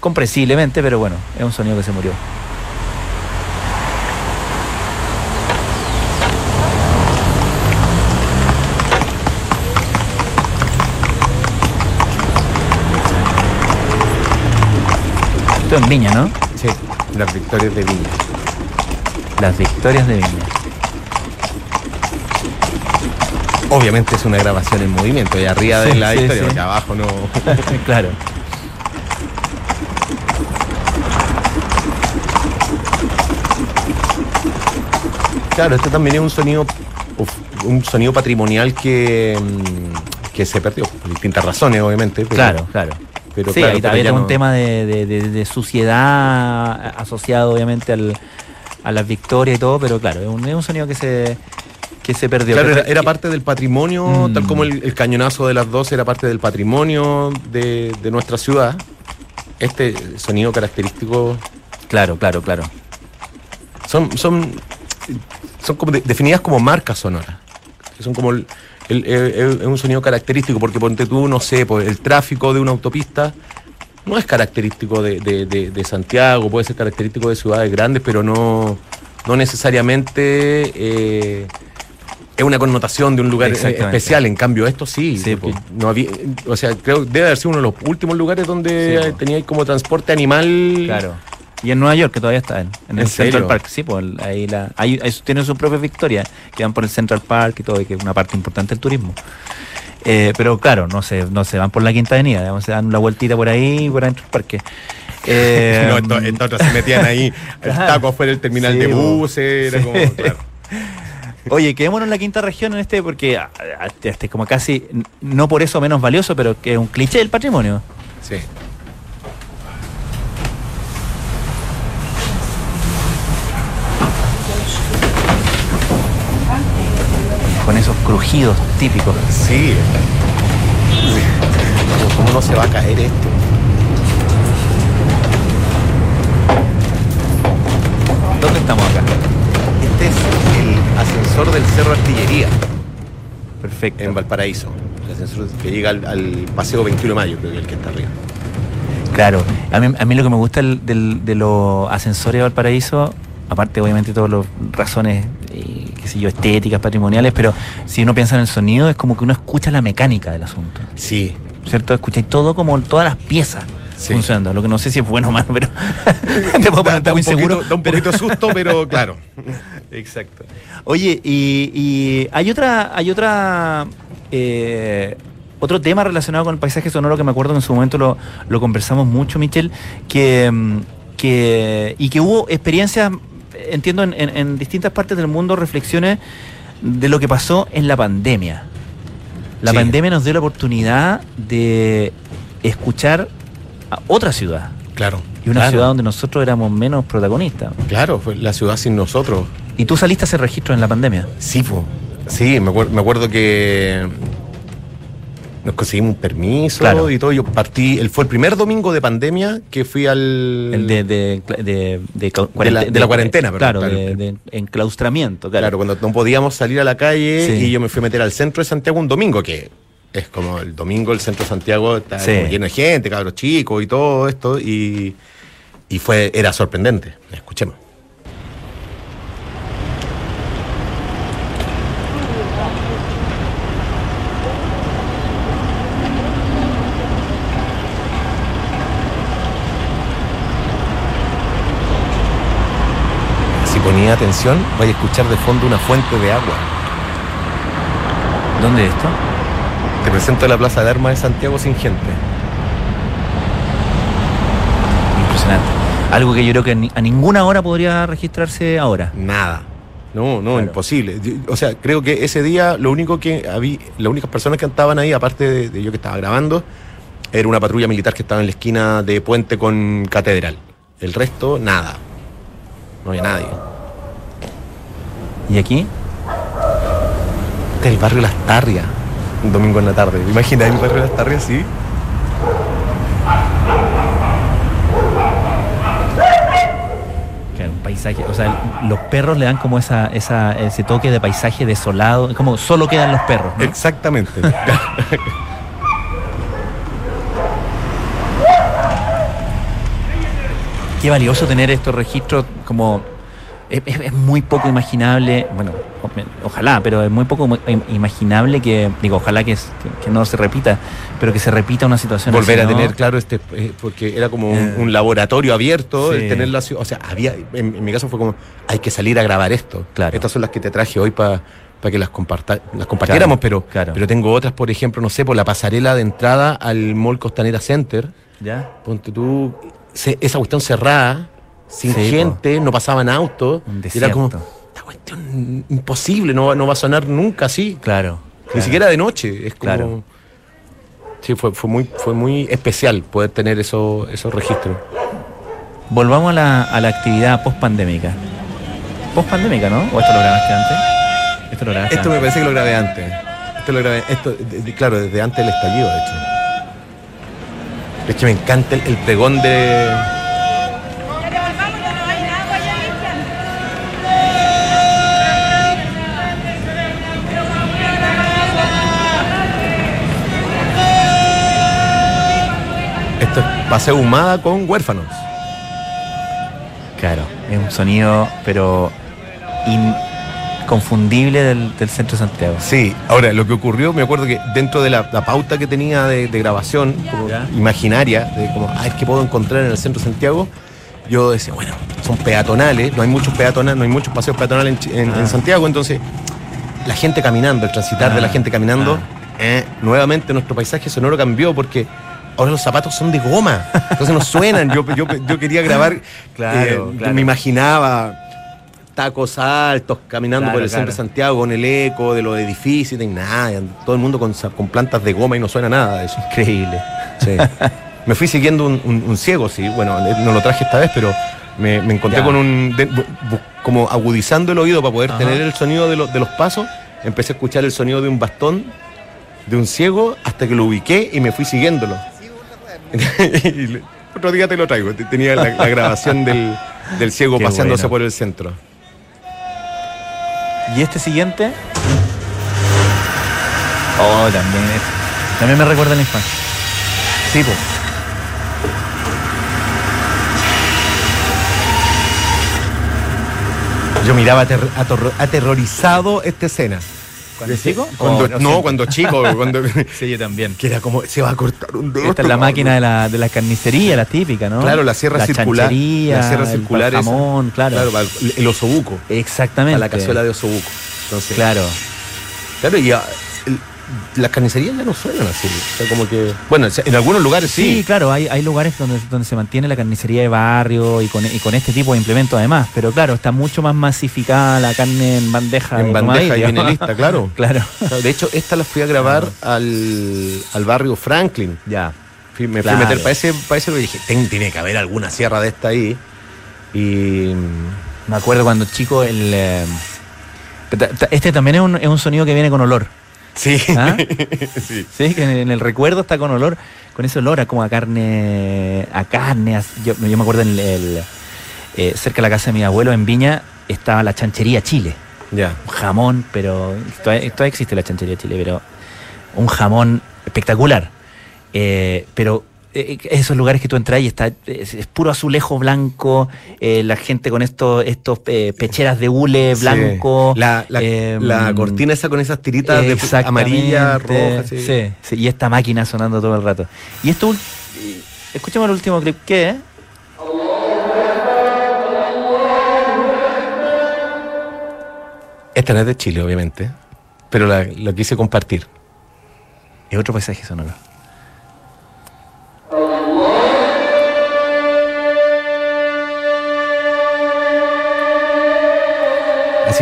Comprensiblemente, pero bueno, es un sonido que se murió. Esto en Viña, ¿no? sí, las victorias de Viña. Las victorias de Viña. Obviamente es una grabación en movimiento, y arriba de Sí, la sí, historia, sí. porque abajo no. claro. Claro, este también es un sonido, un sonido patrimonial que, mm, que se perdió, por distintas razones, obviamente. pero- Claro, claro. Pero sí, claro, ahí pero también es un tema de, de- de- de suciedad asociado obviamente al, a las victorias y todo, pero claro, es un, es un sonido que se, que se perdió. Claro, era, era parte del patrimonio, Mm. tal como el, el cañonazo de las dos era parte del patrimonio de, de nuestra ciudad. Este sonido característico Claro, claro, claro. son, son, son como de- definidas como marcas sonoras. Son como el- es un sonido característico, porque ponte tú, no sé, pues el tráfico de una autopista no es característico de, de- de- de Santiago, puede ser característico de ciudades grandes, pero no, no necesariamente eh, es una connotación de un lugar eh, especial. En cambio, esto sí, Sí, no había, o sea, creo que debe haber sido uno de los últimos lugares donde Sí, tenía como transporte animal. Claro. Y en Nueva York, que todavía está en, en el ¿En Central serio? Park, sí, pues el- ahí, la, ahí, ahí tienen su propia victoria, que van por el Central Park y todo, y que es una parte importante del turismo. Eh, pero claro, no se, no se van por la Quinta Avenida, digamos, se dan una vueltita por ahí, por adentro del parque. Eh, no, estos, estos otros se metían ahí, el taco afuera del terminal Sí, de buses, era Sí. como, claro. Oye, quedémonos en la quinta región en este, porque ah, ah, este es como casi, no por eso menos valioso, pero que es un cliché del patrimonio. Sí. Con esos crujidos típicos. Sí. ¿Cómo- ¿Cómo no se va a caer esto? ¿Dónde estamos acá? Este es el ascensor del Cerro Artillería Perfecto. en Valparaíso. El ascensor que llega al, al Paseo 21 de Mayo, creo que es el que está arriba. Claro, a mí, a mí lo que me gusta el- del- de los ascensores de Valparaíso, aparte obviamente todas las razones, eh, qué sé yo, estéticas, patrimoniales, pero si uno piensa en el sonido es como que uno escucha la mecánica del asunto, Sí. ¿cierto? Escucháis todo como todas las piezas Sí. funcionando, lo que no sé si es bueno o malo, pero te puedo poner Da muy un poquito- seguro. da un poquito susto, pero claro. Exacto. Oye, y, y hay otra, hay otra, eh, otro tema relacionado con el paisaje sonoro que me acuerdo que en su momento lo, lo conversamos mucho, Michel, que, mm, que y que hubo experiencias, entiendo, en, en- en distintas partes del mundo, reflexiones de lo que pasó en la pandemia. La Sí. pandemia nos dio la oportunidad de escuchar a otra ciudad. Claro. Y una Claro. ciudad donde nosotros éramos menos protagonistas. Claro, fue la ciudad sin nosotros. Y tú saliste a hacer registro en la pandemia. Sí, po. sí, me, me acuerdo que nos conseguimos un permiso Claro. y todo. Yo partí, él fue el primer domingo de pandemia que fui al. El de, de, de, la- de la cuarentena, perdón, Claro, claro. de, enclaustramiento, claro. Claro, cuando no podíamos salir a la calle Sí. y yo me fui a meter al centro de Santiago un domingo, que es como el domingo el centro de Santiago está Sí. lleno de gente, cabros chicos y todo esto, y, y fue, era sorprendente. Escuchemos. Si ponía atención, vaya a escuchar de fondo una fuente de agua. ¿Dónde es esto? Te presento la Plaza de Armas de Santiago sin gente. Impresionante. Algo que yo creo que a ninguna hora podría registrarse ahora. Nada. No, no, Claro. imposible. O sea, creo que ese día lo único que había, las únicas personas que estaban ahí, aparte de, de yo que estaba grabando, era una patrulla militar que estaba en la esquina de Puente con Catedral. El resto, nada. No había nadie. ¿Y aquí? Este es el barrio Las Tarrias, un domingo en la tarde. Imagina el barrio Las Tarrias, sí. Que un paisaje, o sea, el- los perros le dan como esa, esa, ese toque de paisaje desolado, es como solo quedan los perros, ¿no? Exactamente. Qué valioso tener estos registros como es, muy poco imaginable, bueno, ojalá, pero es muy poco im- imaginable que, digo, ojalá que, no se repita, pero que se repita una situación Volver así, a ¿no? tener, claro, este, eh, porque era como un, Eh. un laboratorio abierto, Sí. el tener la ciudad, o sea, había, en, en mi caso fue como, hay que salir a grabar esto. Claro. Estas son las que te traje hoy para que las, comparta, las compartiéramos, Claro, pero, claro. pero tengo otras, por ejemplo, no sé, por la pasarela de entrada al Mall Costanera Center, ¿Ya? ponte tú, se- esa cuestión cerrada, sin Sí, po. gente, no pasaban autos, era como, esta cuestión imposible, no, va- no va a sonar nunca así. Claro. Ni claro. siquiera de noche. Es como. Claro. Sí, fue, fue muy, fue muy especial poder tener eso- esos registros. Volvamos a la, a la actividad post-pandémica. Post-pandémica, ¿no? ¿O esto lo grabaste antes? Esto lo grabaste Esto me parece que lo grabé antes. Esto lo grabé, esto, de- de- claro, desde antes del estallido, de hecho. Es que me encanta el, el pregón de. Esto es Paseo Humada con huérfanos. Claro, es un sonido, pero inconfundible del, del centro de Santiago. Sí, ahora lo que ocurrió, me acuerdo que dentro de la, la pauta que tenía de, de grabación, como imaginaria, de como, ah, es que puedo encontrar en el centro de Santiago, yo decía, bueno, son peatonales, no hay muchos peatonales, no hay muchos paseos peatonales en, Ah. Santiago, entonces la gente caminando, el transitar Ah, de la gente caminando, ah. eh, nuevamente nuestro paisaje sonoro cambió porque ahora los zapatos son de goma, entonces no suenan. Yo, yo, yo quería grabar, Claro, eh, claro. me imaginaba tacos altos caminando Claro, por el centro de claro. Santiago con el eco de los edificios y nada, todo el mundo con, plantas de goma y no suena nada eso. Increíble. Sí. me fui siguiendo un, un- un ciego, sí, bueno, eh, no lo traje esta vez, pero me, me encontré Ya. con un, de- como agudizando el oído para poder Ajá. tener el sonido de, los de los pasos empecé a escuchar el sonido de un bastón de un ciego hasta que lo ubiqué y me fui siguiéndolo. Otro día te lo traigo. te- Tenía la, la grabación del, del ciego Qué paseándose por el centro. ¿Y este siguiente? Oh, también es- También me recuerda a la infancia. Sí, pues. Yo miraba ater- aterrorizado esta escena. ¿Cuando chico? Cuando- Oh, no, siempre. cuando chico, cuando, Sí, yo también. que era como, se va a cortar un dedo. Esta es la máquina de la, de la carnicería, la típica, ¿no? Claro, la sierra circular. chanchería, la sierra el circular. jamón, claro. Claro, el, osobuco. Exactamente. Para la cazuela de osobuco. Entonces, Claro. Claro, y ah, el- las carnicerías ya no suenan así. O sea, como que. Bueno, en algunos lugares sí. Sí, claro, hay, hay lugares donde, donde se mantiene la carnicería de barrio y con, y con este tipo de implementos además, pero claro, está mucho más masificada la carne en bandeja. En de bandeja y tomadilla. viene lista, claro. claro. De hecho, esta la fui a grabar al, al barrio Franklin. Ya. Fui- me Claro. fui a meter para ese, para ese y dije, "Ten- tiene que haber alguna sierra de esta ahí. Y. mm, Me acuerdo cuando chico el... eh, este también es un, es un sonido que viene con olor. Sí. ¿Ah? sí. Sí, que en, el recuerdo está con olor, con ese olor a como a carne, a carne. a- yo, yo me acuerdo en el, el, eh, cerca de la casa de mi abuelo en Viña estaba la chanchería Chile. Ya. Un jamón, pero todavía, todavía existe la chanchería Chile, pero un jamón espectacular. Eh, pero eh, esos lugares que tú entras y está es, es puro azulejo blanco, eh, la gente con estos estos eh, pecheras de hule blanco. Sí. La, la, eh, la cortina esa con esas tiritas de amarilla, roja. Sí. Sí, sí, y esta máquina sonando todo el rato. Y esto, escuchemos el último clip, ¿qué es? Esta no es de Chile, obviamente. Pero la, la quise compartir. Es otro paisaje sonoro.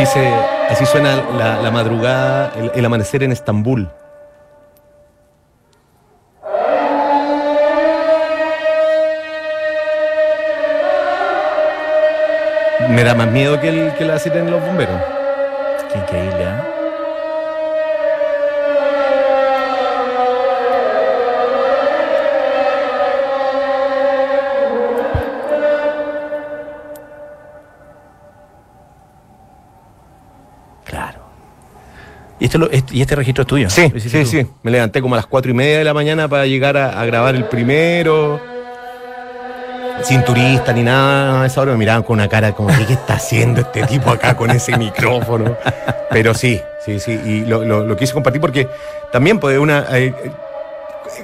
Así, así suena la, madrugada, el, amanecer en Estambul. Me da más miedo que, el, que la sirena los bomberos. Qué increíble, ¿eh? ¿Y, esto lo- est- y este registro es tuyo? Sí, ¿Lo hiciste sí, tú? sí. Me levanté como a las cuatro y media de la mañana para llegar a, a grabar el primero. Sin turista ni nada. A esa hora me miraban con una cara como, ¿qué, está haciendo este tipo acá con ese micrófono? Pero sí, sí, sí. Y lo, lo- lo quise compartir porque también pues, una. eh, eh,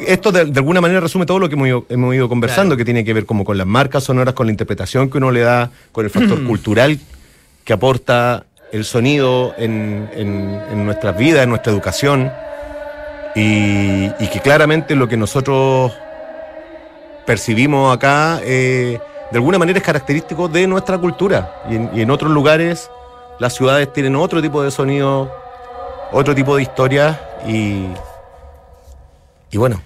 esto de, de alguna manera resume todo lo que hemos ido, hemos ido conversando, que tiene que ver como con las marcas sonoras, con la interpretación que uno le da, con el factor cultural que aporta el sonido en, en- nuestras vidas, en nuestra educación, y, que claramente lo que nosotros percibimos acá, eh, de alguna manera es característico de nuestra cultura, y en, y en otros lugares las ciudades tienen otro tipo de sonido, otro tipo de historias, y, y bueno,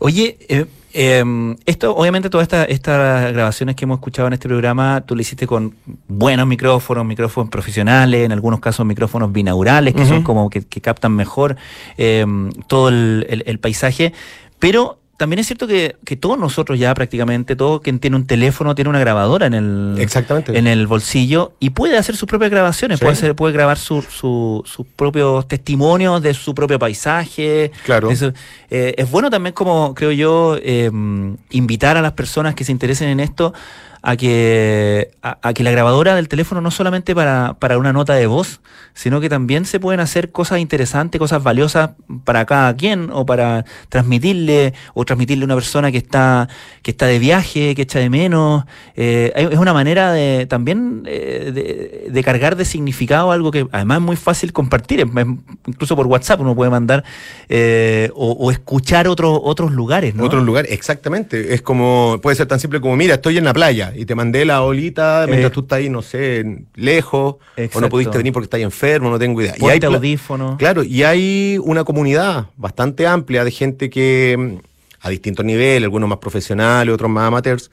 Oye, eh, eh, esto, obviamente, todas estas estas grabaciones que hemos escuchado en este programa, tú lo hiciste con buenos micrófonos, micrófonos profesionales, en algunos casos micrófonos binaurales, que son como que, que captan mejor eh, todo el, el- el paisaje. Pero también es cierto que, que todos nosotros ya prácticamente, todo quien tiene un teléfono tiene una grabadora en el, Exactamente. en el bolsillo y puede hacer sus propias grabaciones, Sí. puede, hacer- puede grabar su- su- sus propios testimonios de su propio paisaje. Claro. su- eh, es bueno también como, creo yo, eh, invitar a las personas que se interesen en esto a que, a, a que la grabadora del teléfono no solamente para, para una nota de voz, sino que también se pueden hacer cosas interesantes, cosas valiosas para cada quien, o para transmitirle, o transmitirle a una persona que está, que está de viaje, que echa de menos. Eh, es una manera de también eh, de, cargar de significado algo que además es muy fácil compartir, incluso por WhatsApp uno puede mandar eh, o, o escuchar otros otros lugares, ¿no? Otro lugar, exactamente. Es como, puede ser tan simple como, mira, estoy en la playa y te mandé la olita mientras Eh. tú estás ahí, no sé, lejos, o no pudiste venir porque estás enfermo, no tengo idea. Ponte hay audífono. Claro, y hay una comunidad bastante amplia de gente que, mm, a distintos niveles, algunos más profesionales, otros más amateurs,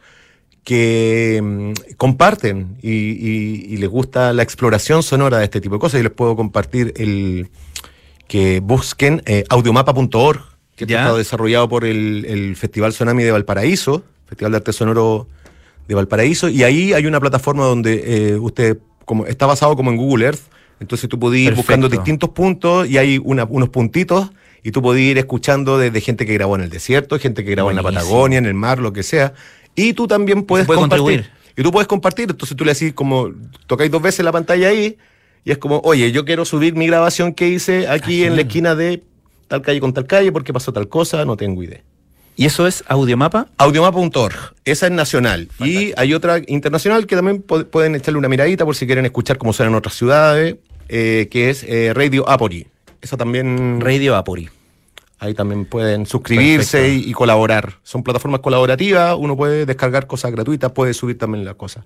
que mm, comparten y, y- y les gusta la exploración sonora de este tipo de cosas. Y les puedo compartir el que busquen eh, audiomapa.org, que Ya. está desarrollado por el, el Festival Tsunami de Valparaíso, Festival de Arte Sonoro de Valparaíso, y ahí hay una plataforma donde eh, usted, como está basado como en Google Earth, entonces tú puedes ir Perfecto. buscando distintos puntos y hay una- unos puntitos y tú puedes ir escuchando desde gente que grabó en el desierto, gente que grabó en la. Patagonia, en el mar, lo que sea, y tú también puedes puede compartir. contribuir. Y tú puedes compartir, entonces tú le decís como, tocáis dos veces la pantalla ahí, y es como, oye, yo quiero subir mi grabación que hice aquí en la esquina de tal calle con tal calle, porque pasó tal cosa, no tengo idea. ¿Y eso es Audiomapa? Audiomapa.org, esa es nacional. Y hay otra internacional que también pueden echarle una miradita por si quieren escuchar cómo suenan otras ciudades, eh, que es eh, Radio Apori. Esa también, Radio Apuri. ahí también pueden suscribirse y colaborar. Son plataformas colaborativas, uno puede descargar cosas gratuitas, puede subir también las cosas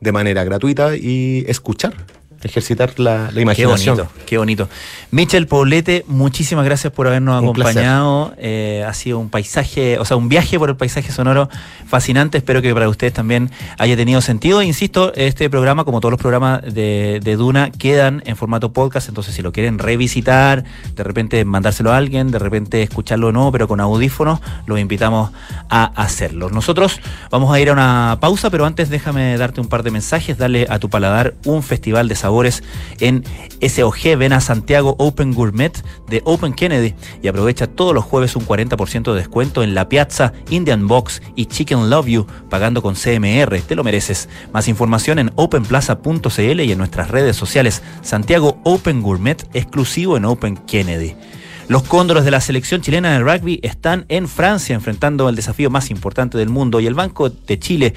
de manera gratuita y escuchar, ejercitar la, la Qué imaginación. bonito, qué bonito. Michel Poblete, muchísimas gracias por habernos Un acompañado. Eh, ha sido un paisaje, o sea, un viaje por el paisaje sonoro fascinante. Espero que para ustedes también haya tenido sentido. Insisto, este programa, como todos los programas de, de Duna, quedan en formato podcast. Entonces, si lo quieren revisitar, de repente mandárselo a alguien, de repente escucharlo o no, pero con audífonos, los invitamos a hacerlo. Nosotros vamos a ir a una pausa, pero antes déjame darte un par de mensajes, darle a tu paladar un festival de en SOG. Ven a Santiago Open Gourmet de Open Kennedy y aprovecha todos los jueves un 40% de descuento en la Piazza, Indian Box y Chicken Love You, pagando con CMR. Te lo mereces. Más información en openplaza.cl y en nuestras redes sociales. Santiago Open Gourmet, exclusivo en Open Kennedy. Los cóndoros de la selección chilena de rugby están en Francia enfrentando el desafío más importante del mundo y el Banco de Chile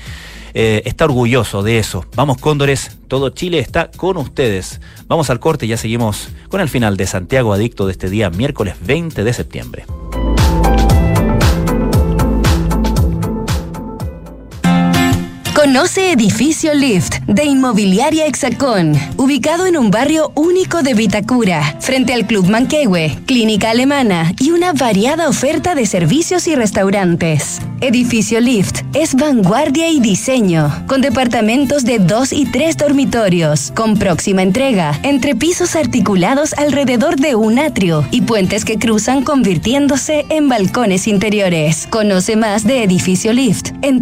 eh, está orgulloso de eso. Vamos cóndores, todo Chile está con ustedes. Vamos al corte y ya seguimos con el final de Santiago Adicto de este día miércoles 20 de septiembre. Conoce Edificio Lift de Inmobiliaria Hexacón, ubicado en un barrio único de Vitacura, frente al Club Manquehue, clínica alemana y una variada oferta de servicios y restaurantes. Edificio Lift es vanguardia y diseño, con departamentos de dos y tres dormitorios, con próxima entrega, entre pisos articulados alrededor de un atrio y puentes que cruzan convirtiéndose en balcones interiores. Conoce más de Edificio Lift en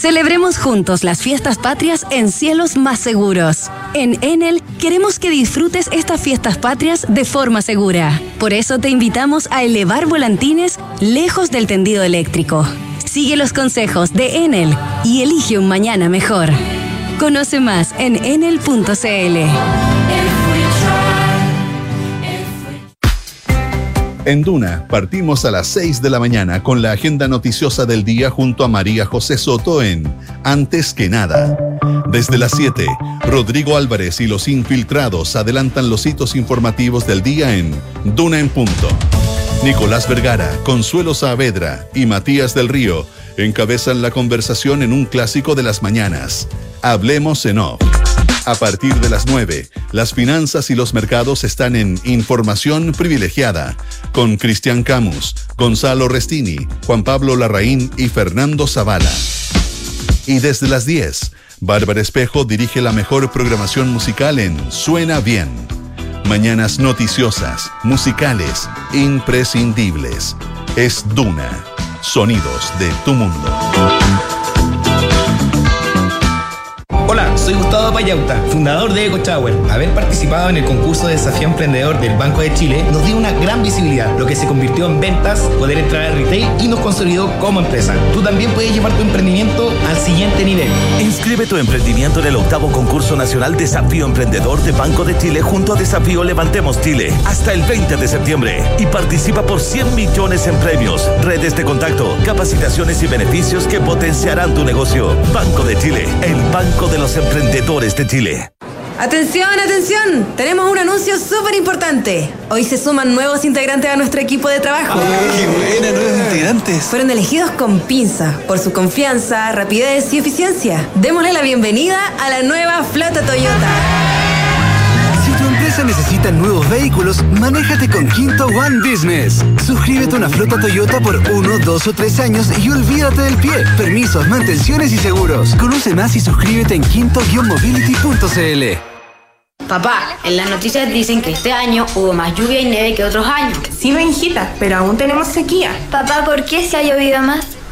Celebremos juntos las fiestas patrias en cielos más seguros. En Enel queremos que disfrutes estas fiestas patrias de forma segura. Por eso te invitamos a elevar volantines lejos del tendido eléctrico. Sigue los consejos de Enel y elige un mañana mejor. Conoce más en enel.cl. En Duna partimos a las 6 de la mañana con la agenda noticiosa del día junto a María José Soto en Antes que nada. Desde las 7, Rodrigo Álvarez y los infiltrados adelantan los hitos informativos del día en Duna en punto. Nicolás Vergara, Consuelo Saavedra y Matías del Río encabezan la conversación en un clásico de las mañanas. Hablemos en off. A partir de las 9, las finanzas y los mercados están en Información Privilegiada, con Cristian Camus, Gonzalo Restini, Juan Pablo Larraín y Fernando Zavala. Y desde las 10, Bárbara Espejo dirige la mejor programación musical en Suena Bien. Mañanas noticiosas, musicales, imprescindibles. Es Duna, sonidos de tu mundo. Hola, soy Gustavo Payauta, fundador de EcoChower. Haber participado en el concurso de desafío emprendedor del Banco de Chile nos dio una gran visibilidad, lo que se convirtió en ventas, poder entrar al retail y nos consolidó como empresa. Tú también puedes llevar tu emprendimiento al siguiente nivel. Inscribe tu emprendimiento en el octavo concurso nacional Desafío Emprendedor de Banco de Chile junto a Desafío Levantemos Chile hasta el 20 de septiembre y participa por 100 millones en premios, redes de contacto, capacitaciones y beneficios que potenciarán tu negocio. Banco de Chile, el banco de los emprendedores de Chile. Atención, atención, tenemos un anuncio súper importante. Hoy se suman nuevos integrantes a nuestro equipo de trabajo. ¡Qué buena, nuevos integrantes! Fueron elegidos con pinza por su confianza, rapidez y eficiencia. Démosle la bienvenida a la nueva flota Toyota. Empresa necesita nuevos vehículos, manéjate con Quinto One Business. Suscríbete a una flota Toyota por uno, dos o tres años y olvídate del pie. Permisos, mantenciones y seguros. Conoce más y suscríbete en quinto-mobility.cl. Papá, en las noticias dicen que este año hubo más lluvia y nieve que otros años. Sí, Benjita, pero aún tenemos sequía. Papá, ¿por qué se ha llovido más?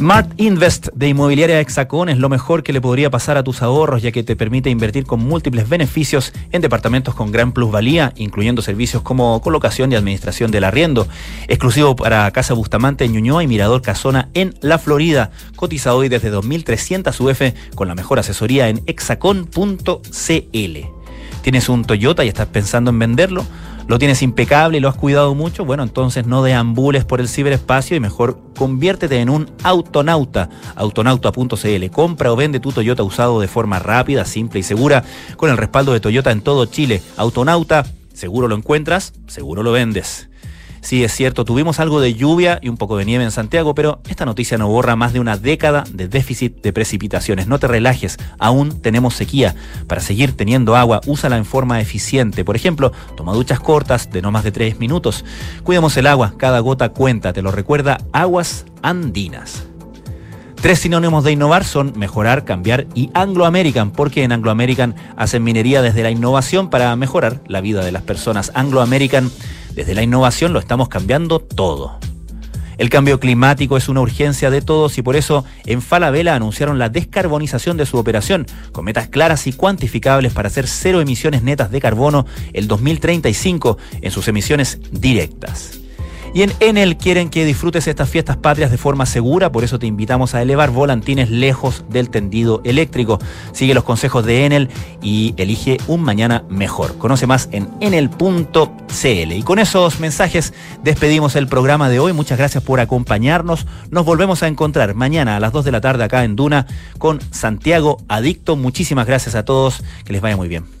Smart Invest de Inmobiliaria Hexacón es lo mejor que le podría pasar a tus ahorros, ya que te permite invertir con múltiples beneficios en departamentos con gran plusvalía, incluyendo servicios como colocación y administración del arriendo. Exclusivo para Casa Bustamante en Ñuñoa y Mirador Casona en La Florida. Cotiza hoy desde 2.300 UF con la mejor asesoría en hexacon.cl. ¿Tienes un Toyota y estás pensando en venderlo? ¿Lo tienes impecable y lo has cuidado mucho? Bueno, entonces no deambules por el ciberespacio y mejor conviértete en un autonauta. Autonauta.cl. Compra o vende tu Toyota usado de forma rápida, simple y segura con el respaldo de Toyota en todo Chile. Autonauta, seguro lo encuentras, seguro lo vendes. Sí, es cierto, tuvimos algo de lluvia y un poco de nieve en Santiago, pero esta noticia no borra más de una década de déficit de precipitaciones. No te relajes, aún tenemos sequía. Para seguir teniendo agua, úsala en forma eficiente. Por ejemplo, toma duchas cortas de no más de 3 minutos. Cuidemos el agua, cada gota cuenta, te lo recuerda Aguas Andinas. Tres sinónimos de innovar son mejorar, cambiar y Anglo American, porque en Anglo American hacen minería desde la innovación para mejorar la vida de las personas. Anglo American, desde la innovación lo estamos cambiando todo. El cambio climático es una urgencia de todos y por eso en Falabella anunciaron la descarbonización de su operación, con metas claras y cuantificables para hacer cero emisiones netas de carbono el 2035 en sus emisiones directas. Y en Enel quieren que disfrutes estas fiestas patrias de forma segura, por eso te invitamos a elevar volantines lejos del tendido eléctrico. Sigue los consejos de Enel y elige un mañana mejor. Conoce más en enel.cl. Y con esos mensajes despedimos el programa de hoy. Muchas gracias por acompañarnos. Nos volvemos a encontrar mañana a las 2 de la tarde acá en Duna con Santiago Adicto. Muchísimas gracias a todos. Que les vaya muy bien.